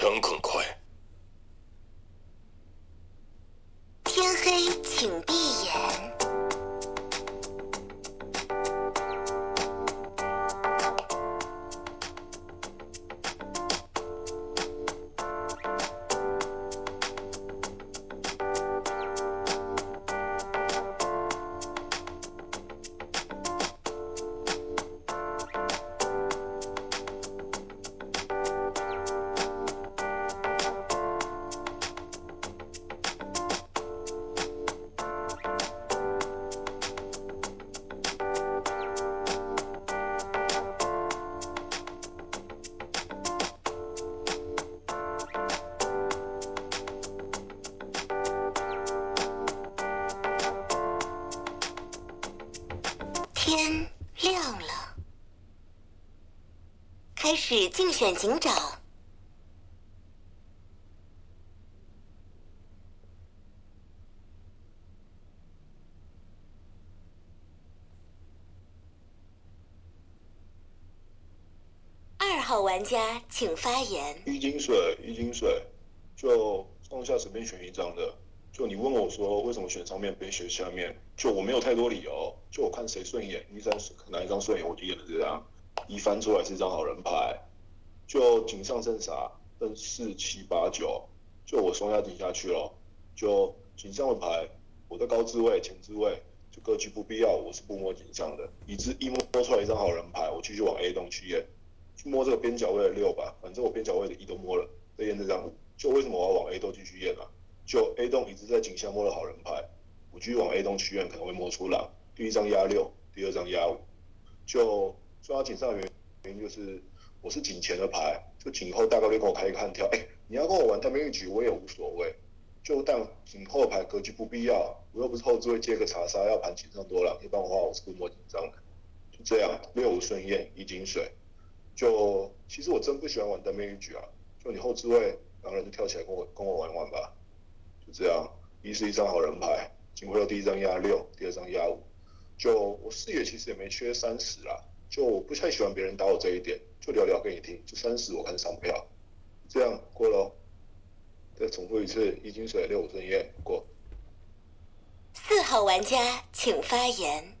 枪更快。号玩家请发言。一金水，一金水，就上下随便选一张的。就你问我说为什么选上面没选下面，就我没有太多理由，就我看谁顺眼，一张哪一张顺眼我就演了这张。一翻出来是一张好人牌，就井上剩啥？剩四七八九，就我双下顶下去了。就井上的牌，我在高置位、前置位，就格局不必要，我是不摸井上的。一只一摸出来一张好人牌，我继续往 A 栋去验，去摸这个边角位的六吧，反正我边角位的一都摸了，再验这张五。就为什么我要往 A 洞继续验啊？就 A 洞一直在井下摸了好人牌，我继续往 A 洞去验可能会摸出狼。第一张压六，第二张压五。就抓井上的原原因就是我是井前的牌，就井后大概率跟我开一看跳。哎，你要跟我玩单边一局我也无所谓，就但井后牌格局不必要，我又不是后置位接个查杀要盘井上多狼，一般的话我是不摸井上的。就这样，六五顺验一井水。就其实我真不喜欢玩单边一局啊，就你后置位两个人就跳起来跟我跟我玩玩吧。就这样，一是一张好人牌，警徽流第一张压六，第二张压五。就我视野其实也没缺三十啦，就我不太喜欢别人打我这一点，就聊聊给你听。就三十我看上票，这样过喽。再重复一次，一金水六五顺验过。四号玩家请发言。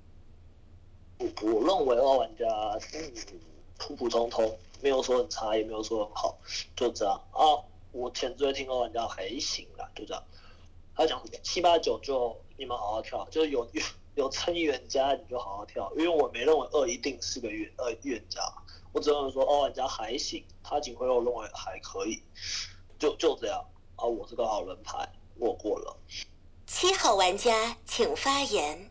我我认为二玩家嗯普普通通，没有说很差，也没有说很好，就这样啊。我前追听二玩家还行啦，就这样。他讲七八九就你们好好跳，就是有 有有撑预言家你就好好跳，因为我没认为二一定是个预二预言家，我只能说哦玩家还行，他警徽我认为还可以，就就这样啊。我是个好人牌，我过了。七号玩家请发言。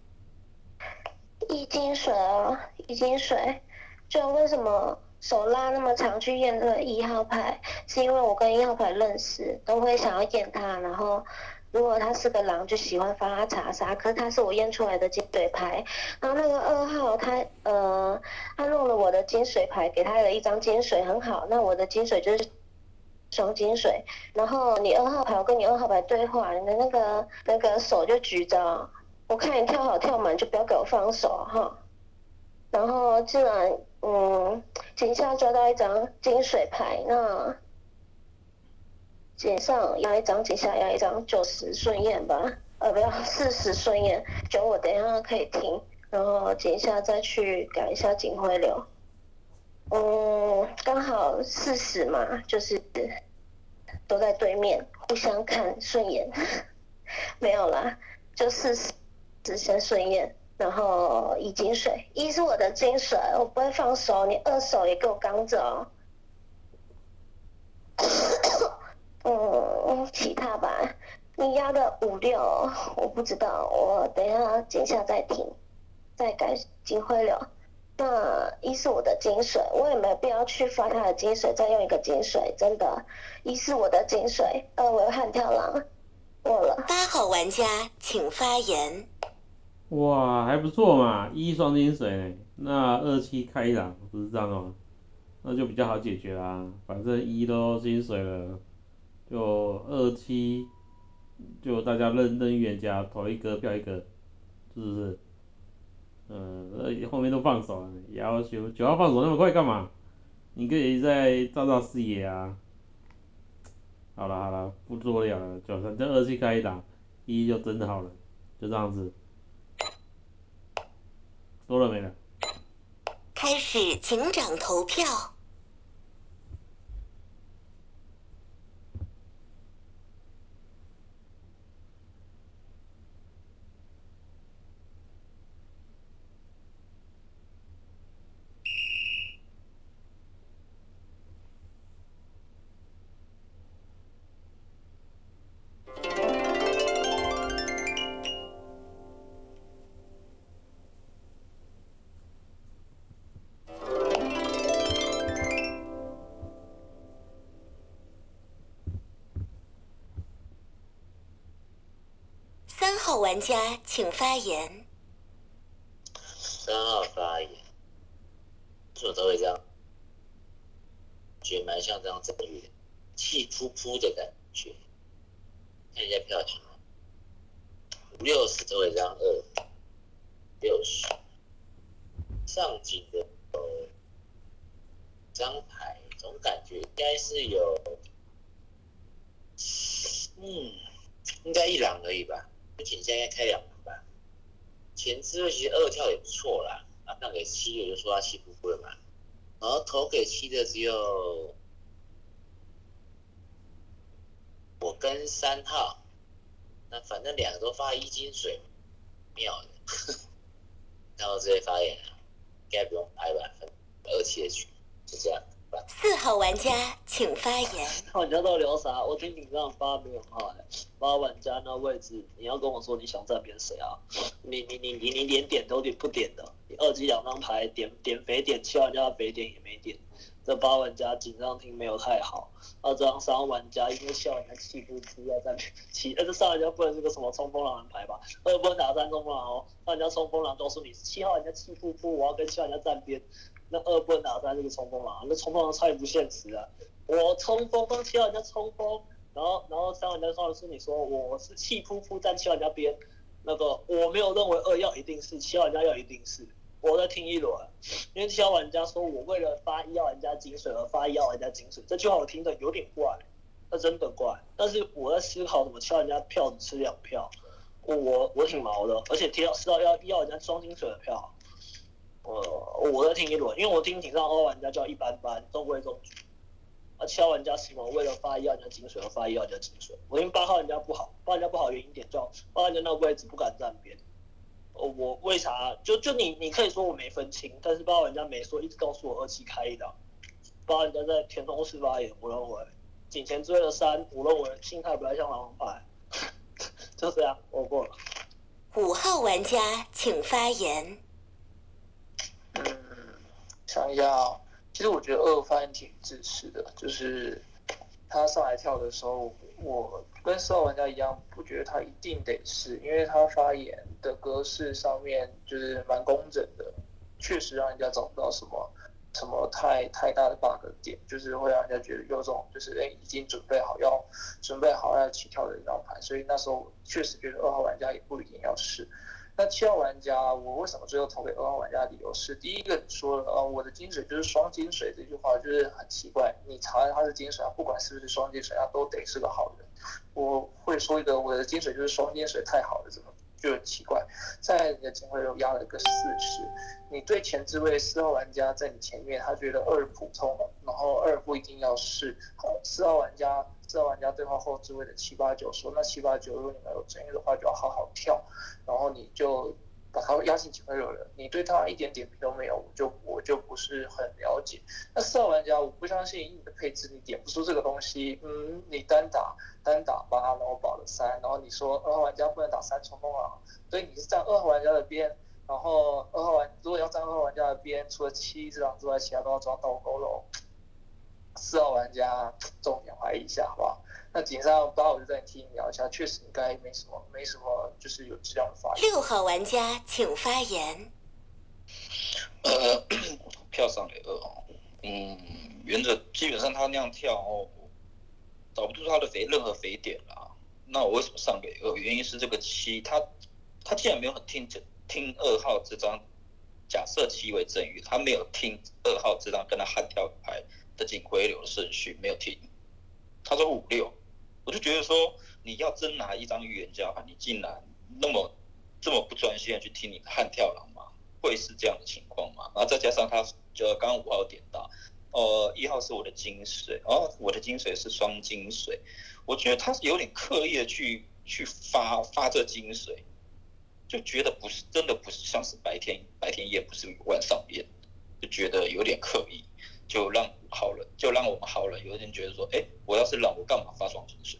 一金水哦，一金水，就为什么手拉那么长去验这个一号牌？是因为我跟一号牌认识，都会想要验他。然后如果他是个狼，就喜欢发他查杀。可是他是我验出来的金水牌。然后那个二号他呃，他弄了我的金水牌，给他了一张金水，很好。那我的金水就是双金水。然后你二号牌，我跟你二号牌对话，你的那个那个手就举着。我看你跳好跳满，就不要给我放手哈。然后既然嗯，井下抓到一张金水牌，那井上压一张，井下压一张，九十顺验吧，呃，不要四十顺验，九我等一下可以听，然后井下再去改一下警徽流。嗯，刚好四十嘛，就是都在对面，互相看顺眼，没有啦，就四十。只先顺验，然后一金水，一是我的金水，我不会放手，你二手也给我刚着。嗯，其他吧，你压的五六，我不知道，我等一下剪下再听，再改金灰流。那一是我的金水，我也没有必要去发他的金水，再用一个金水，真的。一是我的金水，二为悍跳狼，过了。八号玩家请发言。哇，还不错嘛，一双金水，那二七开朗不是这样吗？那就比较好解决啦，反正一都金水了，就二七，就大家认认预言家投一个票一个，是不是？嗯，后面都放手了，要求九号放手那么快干嘛？你可以再照照视野啊。好了好了，不多聊了，就反正二七开一打，一就真的好了，就这样子。多了没呢？开始，警长投票。家请发言。三号发言，我都会这样，觉得蛮像这样正月，气扑扑的感觉。看一下票型，五六十都会这样二六十，上井的有张牌，总感觉应该是有，嗯，应该一两而已吧。不仅现在开两盘吧，前置位其实二跳也不错啦，啊，让给七，我就说他七不不了嘛，然后投给七的只有我跟三号，那反正两个都发一金水，妙的，然后这些发言应该不用拍吧，二七的局就这样。四号玩家请发言。玩家到底聊啥？我听你这样发没有很好哎、发玩家那位置，你要跟我说你想站边谁啊？你你你你你连点都点不点的，你二级两张牌点点肥点，七玩家的肥点也没点，这八玩家紧张听没有太好。二，张三号玩家因为七号玩家气不出要站边七，呃这三玩家不能是个什么冲锋狼人牌吧？二不能打三冲锋狼哦，三玩家冲锋狼告诉你七号玩家气不出，我要跟七号玩家站边。那二不能打三这个冲锋狼，那冲锋狼太不现实了。我冲锋帮七号人家冲锋，然后然后三玩家说的是你说我是气扑扑站七玩家边，那个我没有认为二要一定是七号玩家要一定是，我在听一轮，因为七号玩家说我为了发一号玩家金水而发一号玩家金水，这句话我听着有点怪，那真的怪。但是我在思考怎么七号玩家票只吃两票，我我挺毛的，而且提到知道要一号玩家双金水的票。呃，我在听一轮，因为我听挺上二玩家叫一般般，中规中矩。啊，七号玩家什么为了发一号玩家金水而发一号玩家金水？我听八号玩家不好，八号玩家不好原因点叫八号玩家那个位置不敢站边。哦，我为啥？就就你你可以说我没分清，但是八号玩家没说，一直告诉我二七开一刀。八号玩家在田中市发言，我认为井前追了三，我认为心态不太像狼牌。就这样，我过了。五号玩家请发言。嗯，想一下啊，其实我觉得二发言挺支持的，就是他上来跳的时候，我跟四号玩家一样，不觉得他一定得是，因为他发言的格式上面就是蛮工整的，确实让人家找不到什么什么太太大的 bug 点，就是会让人家觉得有种就是哎已经准备好要准备好要起跳的一张牌，所以那时候确实觉得二号玩家也不一定要试。那七号玩家，我为什么最后投给二号玩家理由是，第一个说，呃，我的金水就是双金水这句话就是很奇怪，你查他是金水啊，不管是不是双金水，他都得是个好人。我会说一个我的金水就是双金水太好了，怎么就很奇怪？在你的金会又压了个四十，你对前置位四号玩家在你前面，他觉得二普通，然后二不一定要是，四号玩家。四号玩家对话后置位的七八九说，那七八九如果你们有争议的话，就要好好跳，然后你就把他压进警徽流了。你对他一点点评都没有，我就我就不是很了解。那四号玩家，我不相信你的配置你点不出这个东西。嗯，你单打单打八，然后保了三，然后你说二号玩家不能打三冲锋狼，所以你是站二号玩家的边，然后二号玩如果要站二号玩家的边，除了七这张之外，其他都要抓倒钩喽。四号玩家重点怀疑一下，好不好？那井上八，我就再替你聊一下，确实应该没什么，没什么，就是有质量的发言。六号玩家请发言。呃，票上给二哦，嗯，原则基本上他那样跳哦，找不出他的肥任何肥点啦。那我为什么上给二？原因是这个七，他他竟然没有很听听二号这张，假设七为正玉，他没有听二号这张跟他悍跳牌的警徽流的顺序，没有停。他说五六，我就觉得说，你要真拿一张预言家牌，你竟然那么这么不专心的去听你的悍跳狼吗？会是这样的情况吗？然后再加上他就刚刚五号点到，呃，一号是我的金水，哦，我的金水是双金水，我觉得他是有点刻意的去去发发这金水，就觉得不是真的不是像是白天白天夜不是晚上夜，就觉得有点刻意，就让好人就让我们好人有点觉得说，哎，我要是让我干嘛发双金水？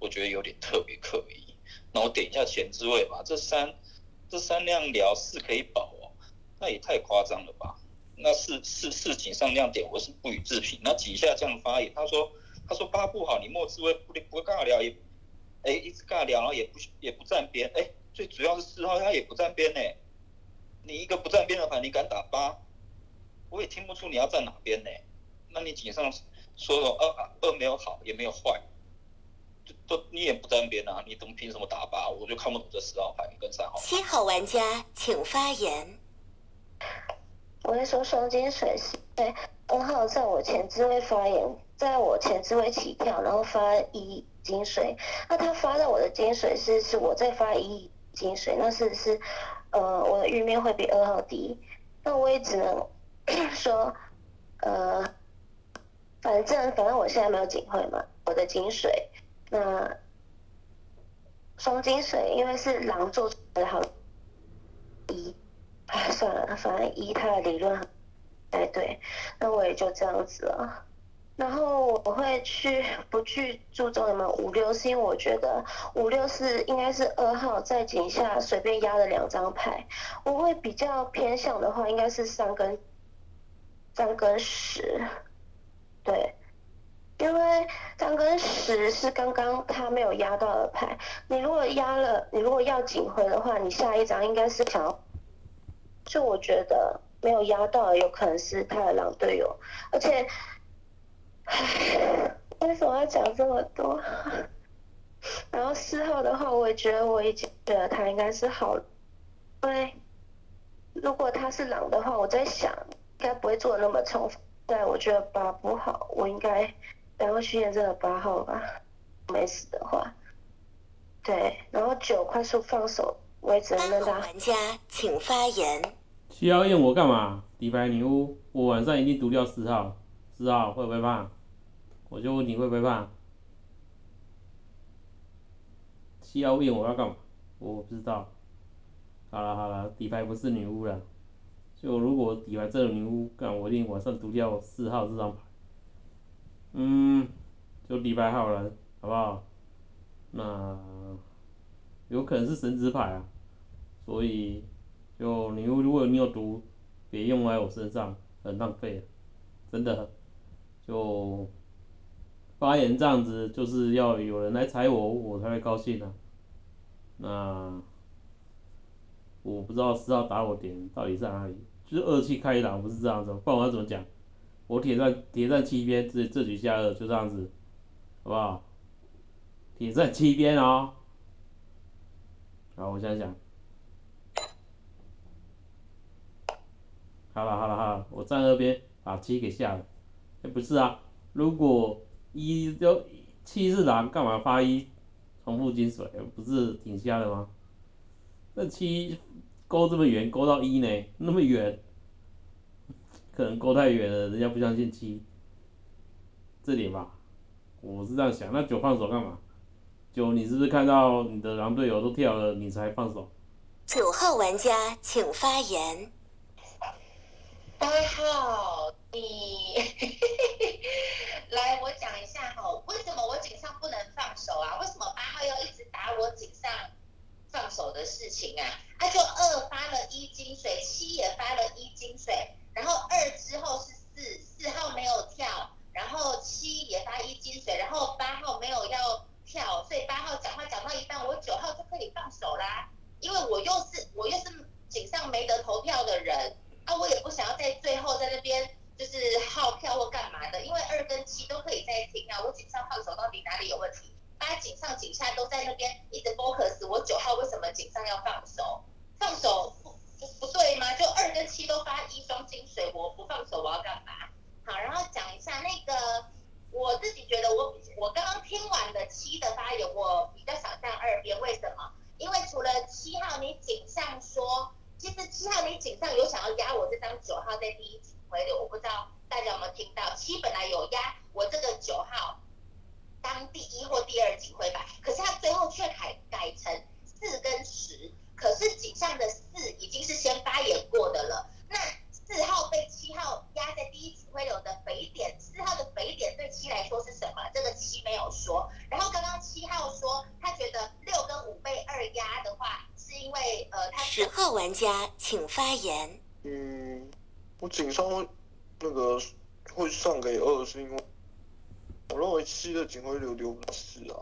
我觉得有点特别刻意。那我点一下前置位吧，这三这三辆聊四可以保哦，那也太夸张了吧？那是是是井上亮点，我是不予置评。那几下这样发言，他说他说八不好，你莫智慧不不尬聊也，哎一直尬聊，然后也不也不站边，哎最主要是四号他也不站边呢。你一个不站边的牌，你敢打八？我也听不出你要站哪边呢。那你井上说说二二没有好也没有坏，都你也不站边啊，你怎么凭什么打八？我就看不懂这四号牌跟三号。七号玩家请发言。我会说双金水是对二号在我前置位发言，在我前置位起跳，然后发一金水。那他发到我的金水是是我在发一金水，那是是呃我的玉面会比二号低。那我也只能 说呃反正反正我现在没有警会嘛，我的金水那双金水因为是狼做出来的好一。哎，算了，反正一他的理论，哎对，那我也就这样子了。然后我会去不去注重你们五六，是因为我觉得五六是应该是二号在井下随便压的两张牌。我会比较偏向的话，应该是三跟三跟十，对，因为三跟十是刚刚他没有压到的牌。你如果压了，你如果要警徽的话，你下一张应该是想。就我觉得没有压到，有可能是他的狼队友，而且，唉，为什么要讲这么多？然后四号的话，我也觉得我已经觉得他应该是好，因为如果他是狼的话，我在想应该不会做的那么重复。但，我觉得八不好，我应该然后去验这个八号吧，没死的话，对，然后九快速放手，我也只能让他。玩家请发言。需要验我干嘛？底牌女巫，我晚上一定毒掉四号，四号会不会怕？我就问你会不会怕？需要验我要干嘛？我不知道。好了好了，底牌不是女巫了。就如果底牌真的女巫，干我一定晚上毒掉四号这张牌。嗯，就底牌好了，好不好？那有可能是神职牌啊，所以。就你如果你有毒，别用在我身上，很浪费啊，真的。就发言这样子，就是要有人来踩我，我才会高兴啊。那我不知道四号打我点到底在哪里，就是二七开朗不是这样子，不然我要怎么讲？我铁战铁战七边，这这局下二就这样子，好不好？铁战七边哦。好，我想想。好了好了好了，我站二边把七给下了。哎，不是啊，如果一就七是狼，干嘛发一重复金水？不是挺瞎的吗？那七勾这么远，勾到一呢？那么远，可能勾太远了，人家不相信七这点吧？我是这样想。那九放手干嘛？九，你是不是看到你的狼队友都跳了，你才放手？九号玩家请发言。八号，你 来，我讲一下哈，为什么我井上不能放手啊？为什么八号要一直打我井上放手的事情啊？他就二发了一金水，七也发了一金水，然后二之后是四，四号没有跳，然后七也发一金水，然后八号没有要跳，所以八号讲话讲到一半，我九号就可以放手啦，因为我又是我又是井上没得投票的人。啊，我也不想要在最后在那边就是耗票或干嘛的，因为二跟七都可以再听啊。我井上放手到底哪里有问题？八井上井下都在那边一直 focus，我九号为什么井上要放手？放手不不不对吗？就二跟七都发一双金水，我不放手我要干嘛？好，然后讲一下那个，我自己觉得我我刚刚听完的七的发言，我比较想站二边，为什么？因为除了七号，你井上说，其实七号你井上有想要压我这张九号在第一回流，我不知道大家有没有听到，七本来有压我这个九号。当第一或第二警徽吧，可是他最后却改改成四跟十，可是井上的四已经是先发言过的了。那四号被七号压在第一警徽流的肥点，四号的肥点对七来说是什么？这个七没有说。然后刚刚七号说他觉得六跟五被二压的话，是因为呃他十号玩家请发言。嗯，我井上会那个会上给二，是因为我认为七的警徽流留不到四啊，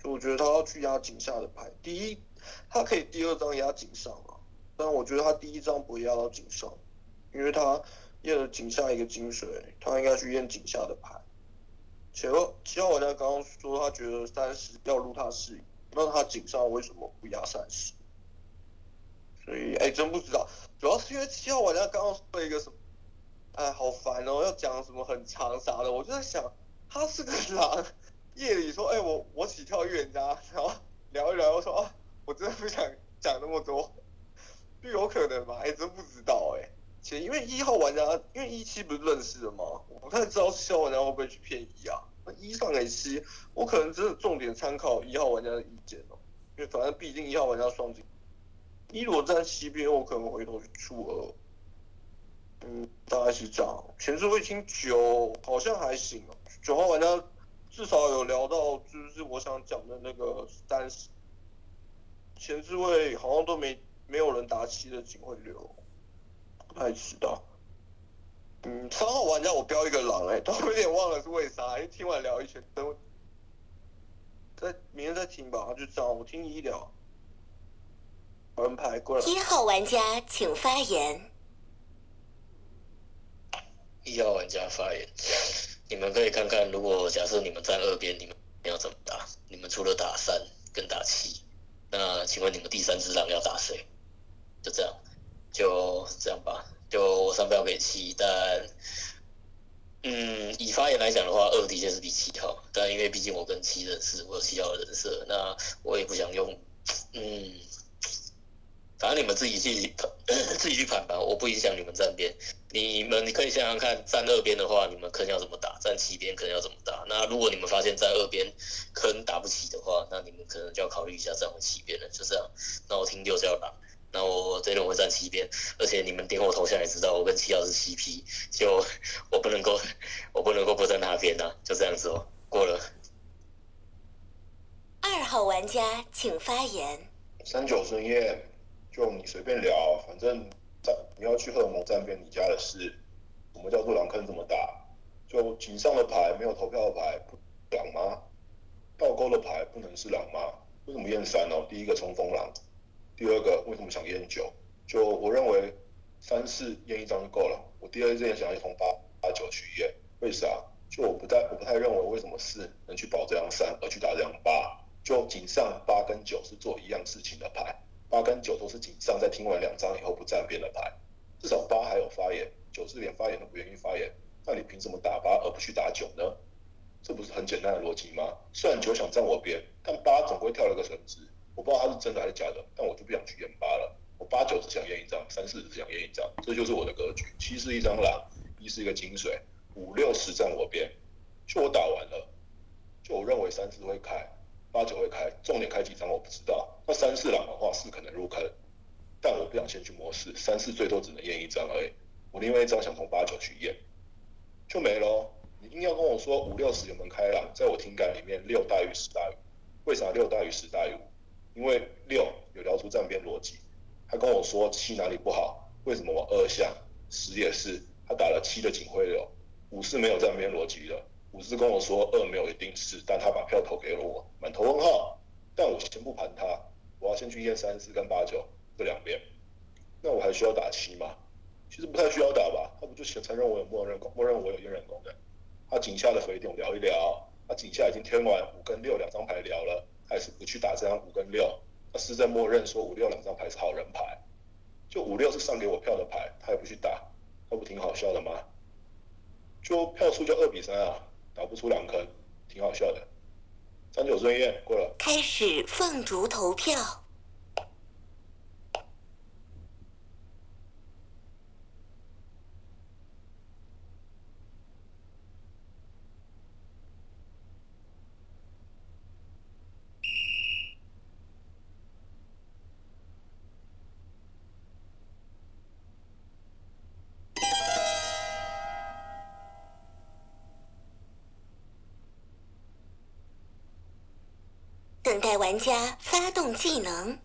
所以我觉得他要去压井下的牌。第一，他可以第二张压井上啊，但我觉得他第一张不会压到井上，因为他验了井下一个金水，他应该去验井下的牌。且二七号玩家刚刚说他觉得三十要入他视野，那他井上为什么不压三十？所以哎，真不知道，主要是因为七号玩家刚刚说了一个什么，哎，好烦哦，要讲什么很长啥的，我就在想，他是个狼，夜里说，哎，我我起跳预言家，然后聊一聊，我说，啊，我真的不想讲那么多，就有可能吧，哎，真不知道，哎，且因为一号玩家，因为一七不是认识的吗？我不太知道七号玩家会不会去骗一啊，那一上给七，我可能真的重点参考一号玩家的意见哦，因为反正毕竟一号玩家双金。一如果站西边，我可能回头去出二，嗯，大概是这样。前置位听九好像还行哦，九号玩家至少有聊到，就是我想讲的那个三十，前置位好像都没没有人打七的警徽流，不太知道。嗯，三号玩家我标一个狼哎，都有点忘了是为啥，因为听完聊一圈，等再明天再听吧，就这样，我听一聊。安排过来。一号玩家请发言。一号玩家发言，你们可以看看，如果假设你们站二边，你们要怎么打？你们除了打三跟打七，那请问你们第三只狼要打谁？就这样，就这样吧。就我三票给七，但嗯，以发言来讲的话，二的确是比七号，但因为毕竟我跟七认识，我有七号的人设，那我也不想用，嗯。反正你们自己去 自己去盘吧，我不影响你们站边。你们你可以想想看，站二边的话，你们坑要怎么打？站七边坑要怎么打？那如果你们发现站二边坑打不起的话，那你们可能就要考虑一下站回七边了。就这样。那我听六叫狼，那我这轮会站七边，而且你们点我头像也知道，我跟七号是 CP，就我不能够我不能够不站那边呐，就这样子哦。过了。二号玩家请发言。三九深夜。就你随便聊，反正站你要去荷尔蒙站边，你家的事。什么叫做狼坑这么大？就井上的牌没有投票的牌不狼吗？倒钩的牌不能是狼吗？为什么验三哦？第一个冲锋狼，第二个为什么想验九？就我认为三四验一张就够了。我第二件想要从八八九去验，为啥？就我不太我不太认为为什么四能去保这张三而去打这张八？就井上八跟九是做一样事情的牌。八跟九都是井上在听完两张以后不站边的牌，至少八还有发言，九是连发言都不愿意发言，那你凭什么打八而不去打九呢？这不是很简单的逻辑吗？虽然九想站我边，但八总归跳了个神子，我不知道他是真的还是假的，但我就不想去验八了。我八九只想验一张，三四只想验一张，这就是我的格局。七是一张狼，一是一个金水，五六十站我边，就我打完了，就我认为三四会开。八九会开，重点开几张我不知道。那三四狼的话，四可能入坑，但我不想先去摸四，三四最多只能验一张而已。我另外一张想从八九去验，就没喽。你硬要跟我说五六十有门开狼，在我听感里面六大于十大于，为啥六大于十大于五？因为六有聊出站边逻辑。他跟我说七哪里不好，为什么我二项十也是，他打了七的警徽流，五是没有站边逻辑的。五是跟我说二没有一定是，但他把票投给了我，满头问号。但我先不盘他，我要先去验三四跟八九这两边。那我还需要打七吗？其实不太需要打吧，他不就承认我有默认默认我有验人功能？他井下的回点聊一聊，他井下已经填完五跟六两张牌聊了，他也是不去打这张五跟六，他是在默认说五六两张牌是好人牌，就五六是上给我票的牌，他也不去打，那不挺好笑的吗？就票数就二比三啊。打不出两颗，挺好笑的。三九顺验过了，开始凤竹投票。待玩家发动技能，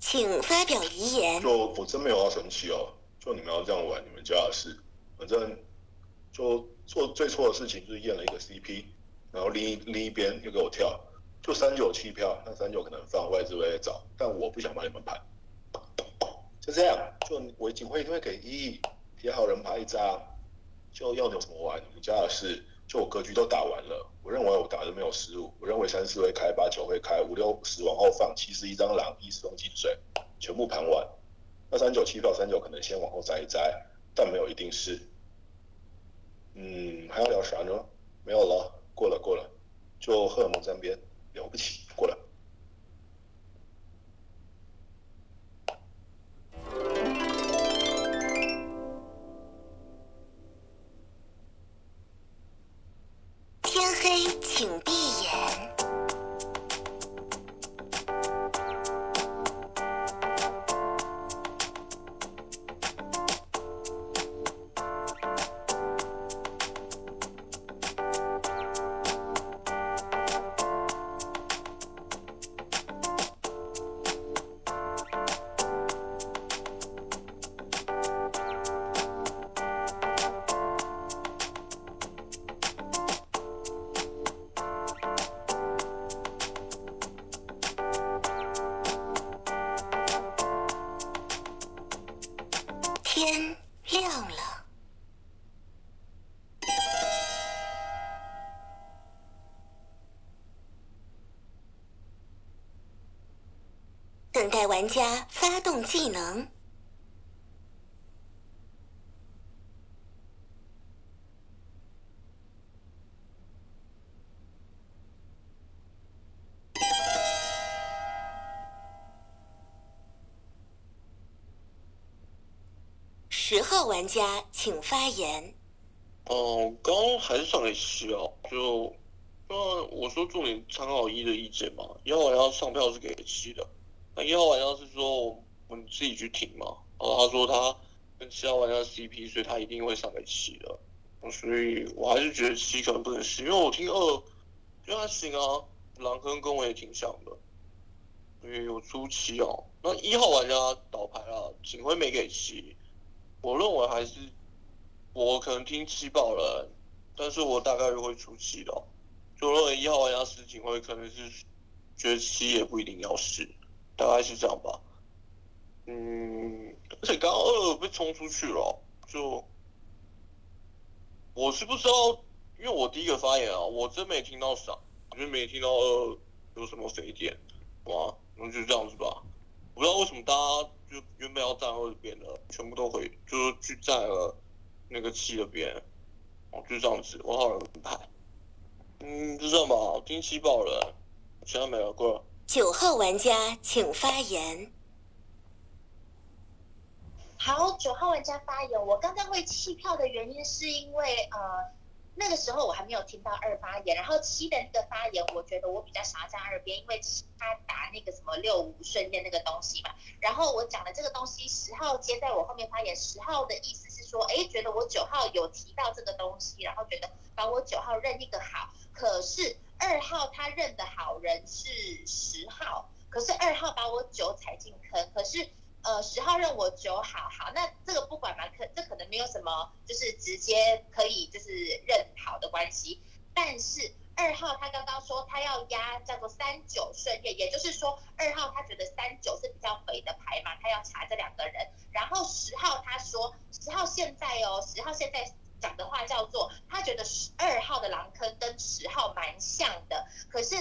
请发表遗言。就我真没有要生气哦，就你们要这样玩，你们家的事。反正就做最错的事情就是验了一个 CP，然后另一另一边又给我跳，就三九七票，那三九可能放外置位找，但我不想帮你们盘，就这样。就我警会一定会给一铁好人牌一张，就要你有什么玩，你家的事。就我格局都打完了，我认为我打的没有失误，我认为三四会开，八九会开，五六十往后放，七十一张狼，一十双金水，全部盘完。那三九七票，三九可能先往后摘一摘，但没有一定是。嗯，还要聊啥呢？没有了，过了过了，就荷尔蒙沾边，了不起，过了。等待玩家发动技能，十号玩家请发言。哦，刚还是上给七哦，就那我说重点参考一的意见嘛，一号玩家上票是给七的，那一号玩家是说我们自己去听嘛，然后他说他跟七号玩家 CP，所以他一定会上给七的，所以我还是觉得七可能不能是，因为我听二，觉得他行啊，狼坑跟我也挺像的，所以有出七哦，那一号玩家倒牌了，警徽没给七，我认为还是。我可能听七爆了，但是我大概率会出七的、哦。就认为一号玩家是警徽可能是觉得七也不一定要试，大概是这样吧。嗯，而且刚刚二被冲出去了，就我是不知道，因为我第一个发言啊，我真没听到啥，我就没听到二有什么肥点，哇，那就这样子吧。我不知道为什么大家就原本要站二边的，全部都回，就是去站了。那个七的边，哦，就这样子，我好人牌，嗯，就这样吧，听七爆了，其他没了，过了。九号玩家请发言。好，九号玩家发言。我刚刚会弃票的原因是因为呃，那个时候我还没有听到二发言，然后七的那个发言，我觉得我比较想要站二边，因为他打那个什么六五顺验那个东西嘛。然后我讲的这个东西，十号接在我后面发言，十号的意思是说，哎，觉得我九号有提到这个东西，然后觉得把我九号认一个好。可是二号他认的好人是十号，可是二号把我九踩进坑，可是。呃，十号认我九好好，那这个不管嘛，可这可能没有什么，就是直接可以就是认好的关系。但是二号他刚刚说他要压叫做三九顺月，也就是说二号他觉得三九是比较肥的牌嘛，他要查这两个人。然后十号他说十号现在哦，十号现在讲的话叫做他觉得十二号的狼坑跟十号蛮像的，可是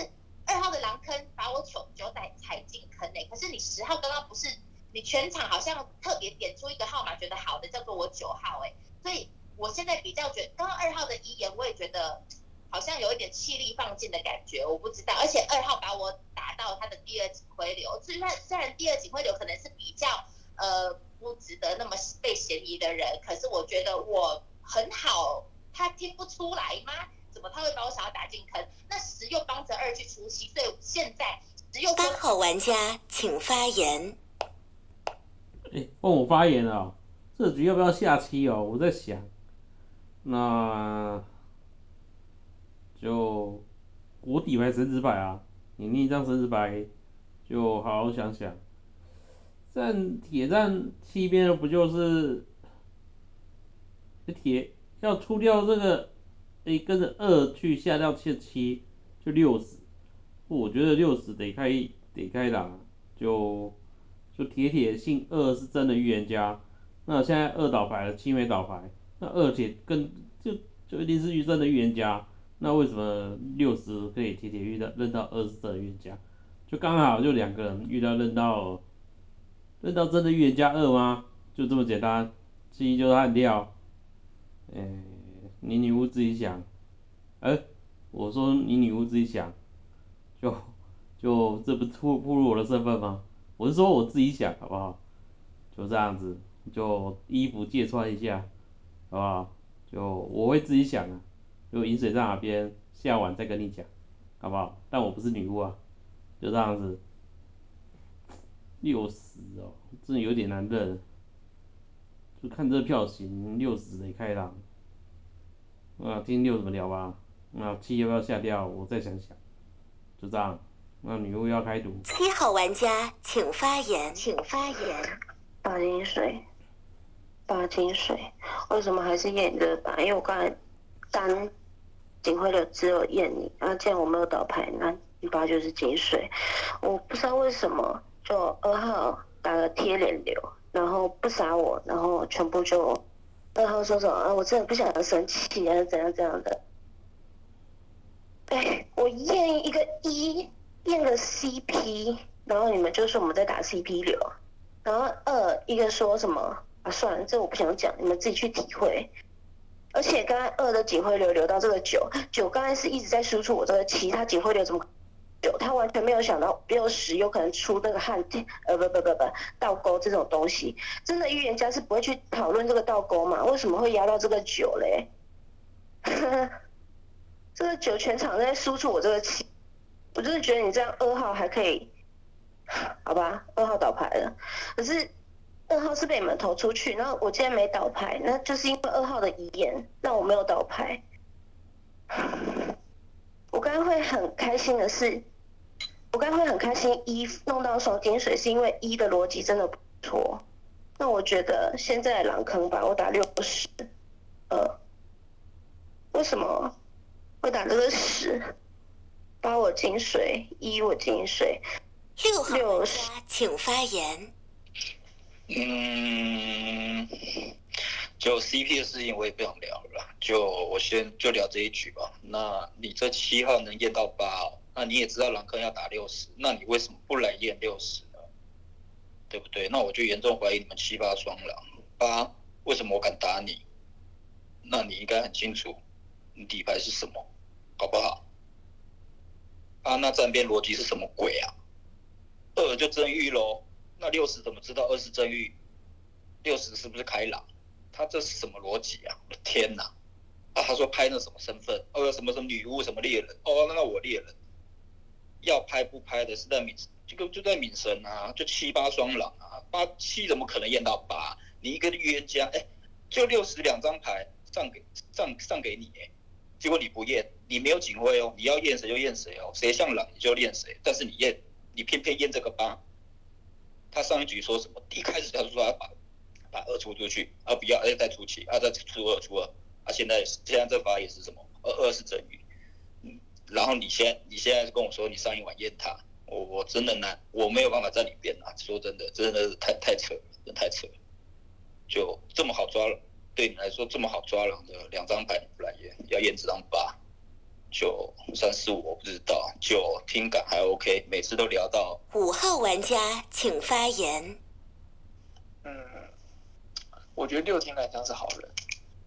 二号的狼坑把我九九仔踩进坑内，可是你十号刚刚不是。你全场好像特别点出一个号码觉得好的，叫做我九号哎，所以我现在比较觉，刚刚二号的遗言我也觉得好像有一点气力放尽的感觉，我不知道，而且二号把我打到他的第二警徽流，虽然虽然第二警徽流可能是比较呃不值得那么被嫌疑的人，可是我觉得我很好，他听不出来吗？怎么他会把我想要打进坑？那十又帮着二去出气，所以现在十又八号玩家请发言。哎，问我发言了、哦，这局要不要下期哦？我在想，那就我底牌神子牌啊，你另一张神子牌就好好想想。站铁站七边不就是铁要出掉这个，诶跟着二去下掉七七就六十，我觉得六十得开得开朗，就就铁铁信二是真的预言家，那现在二倒牌了，七没倒牌，那二铁跟就就一定是预真的预言家，那为什么六十可以铁铁遇到认到二是真的预言家，就刚好就两个人遇到认到。认到真的预言家二吗？就这么简单，七就是暗掉。诶，你女巫自己想。哎，我说你女巫自己想，就就这不暴暴露我的身份吗？我是说我自己想，好不好？就这样子，就衣服借穿一下，好不好？就我会自己想啊，就饮水在哪边，下晚再跟你讲，好不好？但我不是女巫啊，就这样子。六十哦，真的有点难认。就看这票型，六十得开朗。啊，听六怎么聊吧。那七要不要下掉？我再想想。就这样。那女巫要开赌。七号玩家请发言。请发言。八金水，八金水，为什么还是验热吧？因为我刚才单警徽流只有验你，啊，既然我没有倒牌，那一八就是金水。我不知道为什么。就二号打了贴脸流，然后不杀我，然后全部就二号说什么啊？我真的不想生气啊，怎样怎样的？哎，我验一个一，验个 CP，然后你们就说我们在打 CP 流，然后二一个说什么啊？算了，这我不想讲，你们自己去体会。而且刚才二的警徽流流到这个九，九刚才是一直在输出我这个七，他警徽流怎么？九，他完全没有想到六十有可能出那个汉，呃不不不不倒钩这种东西，真的预言家是不会去讨论这个倒钩嘛？为什么会压到这个九嘞？这个九全场在输出我这个气，我就是觉得你这样二号还可以，好吧，二号倒牌了，可是二号是被你们投出去，然后我今天没倒牌，那就是因为二号的遗言让我没有倒牌。我刚刚会很开心的是。我刚会很开心，一弄到手金水是因为一的逻辑真的不错。那我觉得现在狼坑吧，我打六十，呃，为什么会打这个十？八我金水，一我金水，六号玩家请发言。嗯，就 CP 的事情我也不想聊了，就我先就聊这一局吧。那你这七号能验到八？那你也知道狼坑要打六十，那你为什么不来验六十呢？对不对？那我就严重怀疑你们七八双狼八，为什么我敢打你？那你应该很清楚，你底牌是什么，好不好？啊，那站边逻辑是什么鬼啊？二就真玉喽，那六十怎么知道二是真玉？六十是不是开朗？他这是什么逻辑啊？我的天哪！啊，他说拍那什么身份？哦，什么什么女巫，什么猎人？哦，那我猎人。要拍不拍的是在敏，这个就在敏神啊，就七八双狼啊，八七怎么可能验到八？你一个预言家，哎，就六十两张牌上给上上给你，结果你不验，你没有警徽哦，你要验谁就验谁哦，谁像狼你就验谁，但是你验，你偏偏验这个八。他上一局说什么？一开始他就说要把把二出出去，啊不要，哎再出七，啊再出二出二，啊现在现在这发也是什么？二二是整鱼。然后你现你现在跟我说你上一晚验他，我我真的难，我没有办法在里边啊！说真的，真的是太太扯了，真太扯了。就这么好抓，对你来说这么好抓狼的两张牌你不来验，要验这张八，九三四五我不知道，九听感还 OK，每次都聊到五号玩家请发言。嗯，我觉得六听来讲是好人，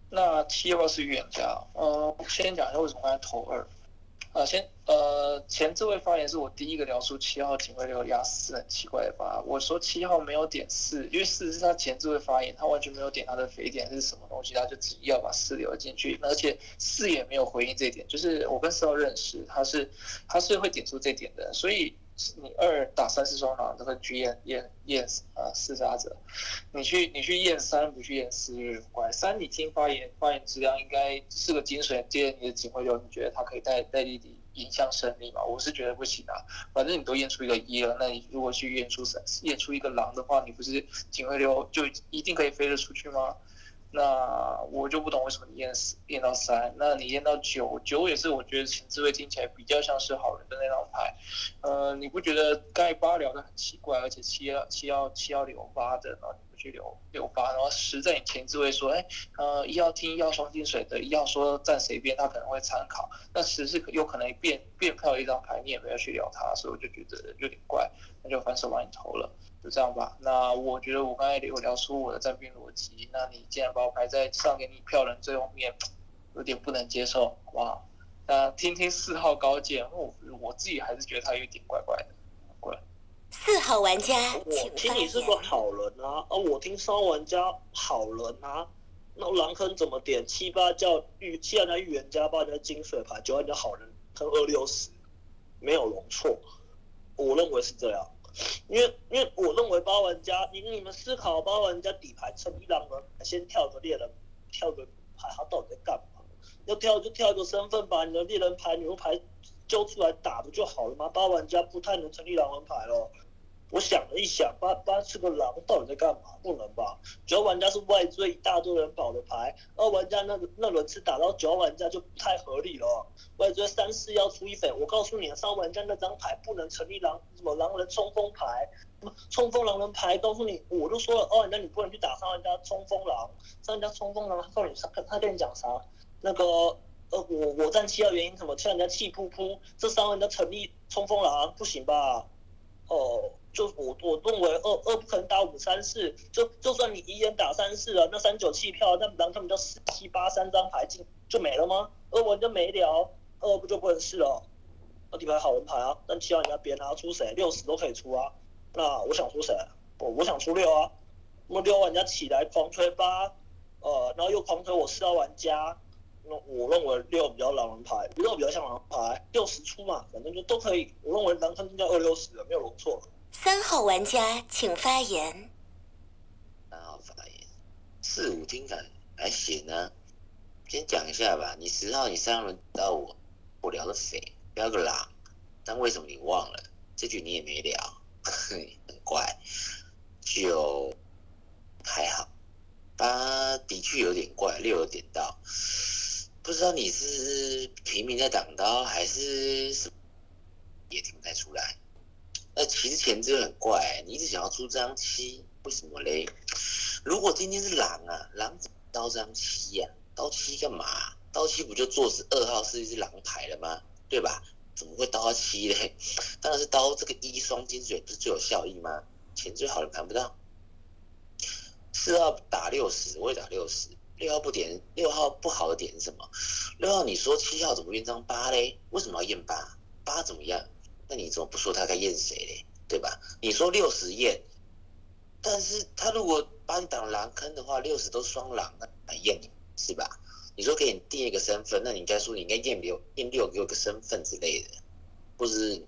那七号是预言家。呃，先讲一下为什么刚才投二。啊，先呃，前这位发言是我第一个聊出七号警徽流压四很奇怪吧？我说七号没有点四，因为四是他前这位发言，他完全没有点他的肥点是什么东西，他就执意要把四留进去，而且四也没有回应这点，就是我跟四号认识，他是他是会点出这点的，所以你二打三四双狼，这个去验验验呃四杀者，你去你去验三不去验四日怪三，你听发言发言质量应该是个金水接你的警徽流，你觉得它可以带带弟弟影响胜利吗？我是觉得不行啊，反正你都验出一个一了，那你如果去验出三验出一个狼的话，你不是警徽流就一定可以飞得出去吗？那我就不懂为什么你验四验到三，那你验到九九也是我觉得前置位听起来比较像是好人的那张牌，呃，你不觉得盖八聊的很奇怪，而且七幺七幺七幺留八的，然后你不去留留八，然后十在你前置位说，哎，呃，一要听一要双金水的，一要说站谁边他可能会参考，那十是有可能变变票一张牌，你也没有去聊他，所以我就觉得有点怪，那就反手帮你投了。就这样吧。那我觉得我刚才有聊出我的战兵逻辑，那你既然把我排在上给你票人最后面，有点不能接受，好不好？那听听四号高见，我我自己还是觉得他有点怪怪的，四号玩家，我请发听你是个。好人啊，而我听三玩家好人啊。那狼坑怎么点？七八叫预，七人家预言家，八人家金水牌，九人家好人坑二六十，没有容错。我认为是这样。因为因为我认为八玩家，你你们思考八玩家底牌成一狼人，先跳个猎人，跳个牌，他到底在干嘛？要跳就跳一个身份，把你的猎人牌、牛牌揪出来打不就好了吗？八玩家不太能成立狼人牌了。我想了一想，八八是个狼，到底在干嘛？不能吧？九玩家是外追一大堆人保的牌，二玩家那那轮次打到九号玩家就不太合理了。外追三四要出一匪，我告诉你，三玩家那张牌不能成立狼什么狼人冲锋牌，冲锋狼人牌，告诉你，我就说了，二玩家你不能去打三玩家冲锋狼，三玩家冲锋狼，他告诉你他他跟你讲啥？那个呃，我我站七号原因什么？欠人家气噗噗，这三玩家成立冲锋狼不行吧？哦。就我我认为二二不可能打五三四，就就算你一眼打三四了，那三九弃票，那狼他们就四七八三张牌进就没了吗？二文就没了，二不就不能试了？那底牌好人牌啊，但七号玩家别拿出谁，六十都可以出啊。那我想出谁？我我想出六啊。那么六玩家起来狂推八，呃，然后又狂推我四号玩家，我认为六比较狼人牌，六比较像狼人牌，六十出嘛，反正就都可以。我认为狼坑叫二六十的，没有容错。三号玩家请发言。三号发言，四五听感还行呢。先讲一下吧，你十号你三轮到我，我聊的匪，聊个狼，但为什么你忘了？这局你也没聊，很怪。九还好，八的确有点怪，六有点到，不知道你是平民在挡刀还是什么，也听不太出来。那其实前置很怪，你一直想要出张七，为什么嘞？如果今天是狼啊，狼刀张七呀，刀七干嘛？刀七不就坐实二号是一只狼牌了吗？对吧？怎么会刀七嘞？当然是刀这个一双金水不是最有效益吗？钱最好的盘不到。四号打六十，我也打六十。六号不点，六号不好的点是什么？六号你说七号怎么验张八嘞？为什么要验八？八怎么样？那你怎么不说他该验谁嘞？对吧？你说六十验，但是他如果把你挡狼坑的话，六十都双狼，那难验你是吧？你说给你定一个身份，那你应该说你应该验六验六给我个身份之类的，或是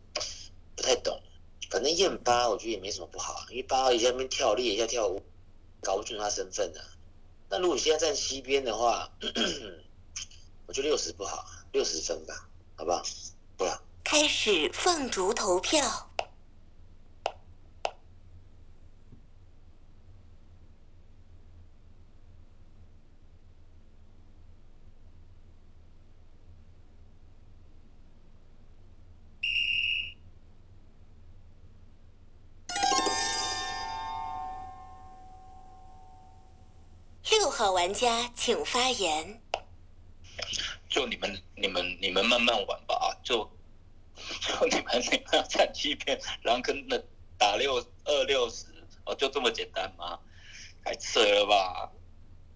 不太懂。反正验八，我觉得也没什么不好，因为八号一下边跳猎一下跳舞，搞不清他身份啊。那如果你现在站西边的话，我觉得六十不好，六十分吧，好不好？不了。开始放逐投票。玩家请发言。就你们、你们、你们慢慢玩吧啊！就就你们你们要站七边，然后跟那打六二六十哦，就这么简单吗？太扯了吧！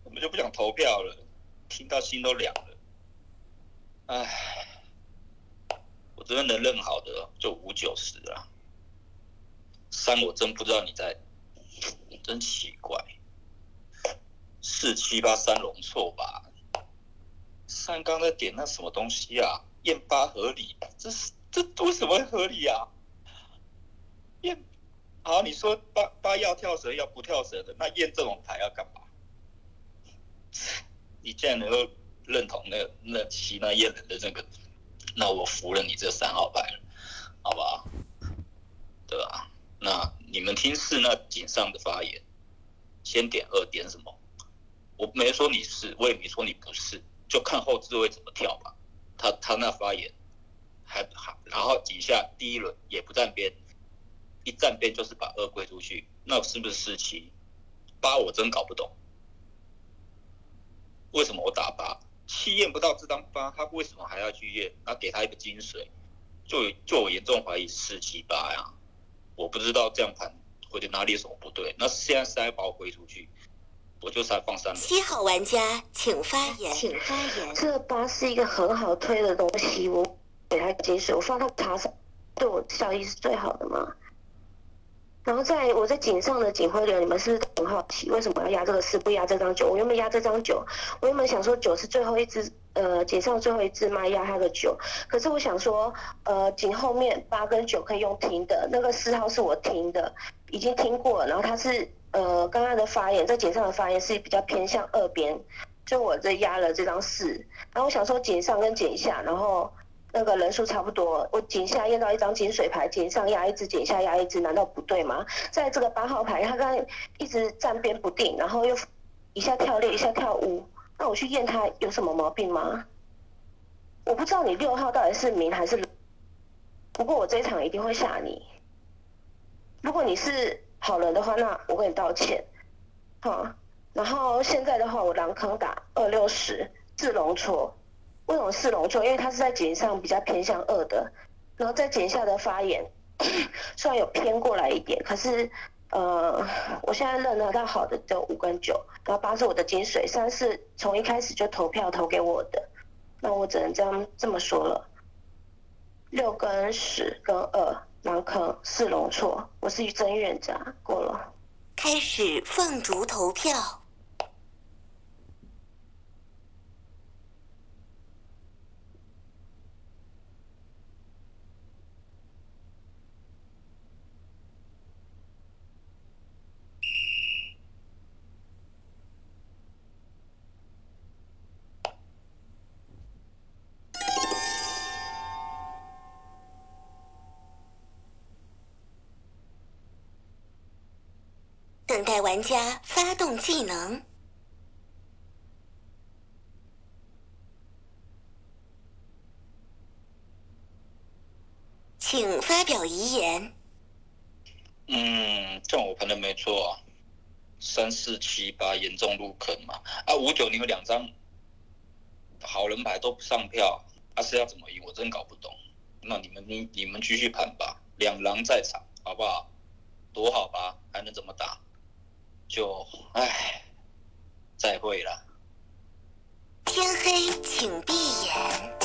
我们就不想投票了，听到心都凉了。唉，我真的能认好的就五九十啊。三我真不知道你在，真奇怪。四七八三容错吧？三刚在点那什么东西啊？验八合理？这是这为什么合理啊？验，好，你说八八要跳绳要不跳绳的，那验这种牌要干嘛？你既然能够认同那那七那验人的这个，那我服了你这三号牌了，好不好？对吧？那你们听四那井上的发言，先点二点什么？我没说你是，我也没说你不是，就看后置位怎么跳吧。他他那发言还还，然后底下第一轮也不站边，一站边就是把二归出去，那是不是四七？八我真搞不懂，为什么我打八七验不到这张八，他为什么还要去验？那给他一个金水，就就我严重怀疑四七八呀，我不知道这样盘或者哪里有什么不对。那现在是在把我归出去，我就才放三轮。七号玩家请发言。请发言。这个八是一个很好推的东西，我给它金水，我放到茶上，对我效益是最好的嘛。然后在我在井上的警徽流，你们是不是很好奇，为什么要压这个四，不压这张九？我原本压这张九，我原本想说九是最后一只，呃，井上最后一只嘛，压他的九。可是我想说，呃，井后面八跟九可以用停的，那个四号是我停的，已经听过了。然后他是，呃，刚刚的发言在井上的发言是比较偏向二边，就我这压了这张四。然后我想说井上跟井下，然后。那个人数差不多，我井下验到一张井水牌，井上压一只，井下压一只，难道不对吗？在这个八号牌，他刚才一直站边不定，然后又一下跳六，一下跳五，那我去验他有什么毛病吗？我不知道你六号到底是明还是，不过我这一场一定会下你。如果你是好人的话，那我跟你道歉，好。然后现在的话，我狼坑打二六十自龙错。为什么四龙错？因为他是在井上比较偏向二的，然后在井下的发言 虽然有偏过来一点，可是呃，我现在认得到好的只有五跟九，然后八是我的金水，三是从一开始就投票投给我的，那我只能这样这么说了。六跟十跟二芒康是龙错，我是真院长过了。开始放逐投票。待玩家发动技能，请发表遗言。嗯，这样我盘的没错啊，三四七八严重入坑嘛。啊，五九你有两张好人牌都不上票，啊是要怎么赢？我真搞不懂。那你们你你们继续盘吧，两狼在场，好不好？躲好吧，还能怎么打？就唉，再会了。天黑，请闭眼。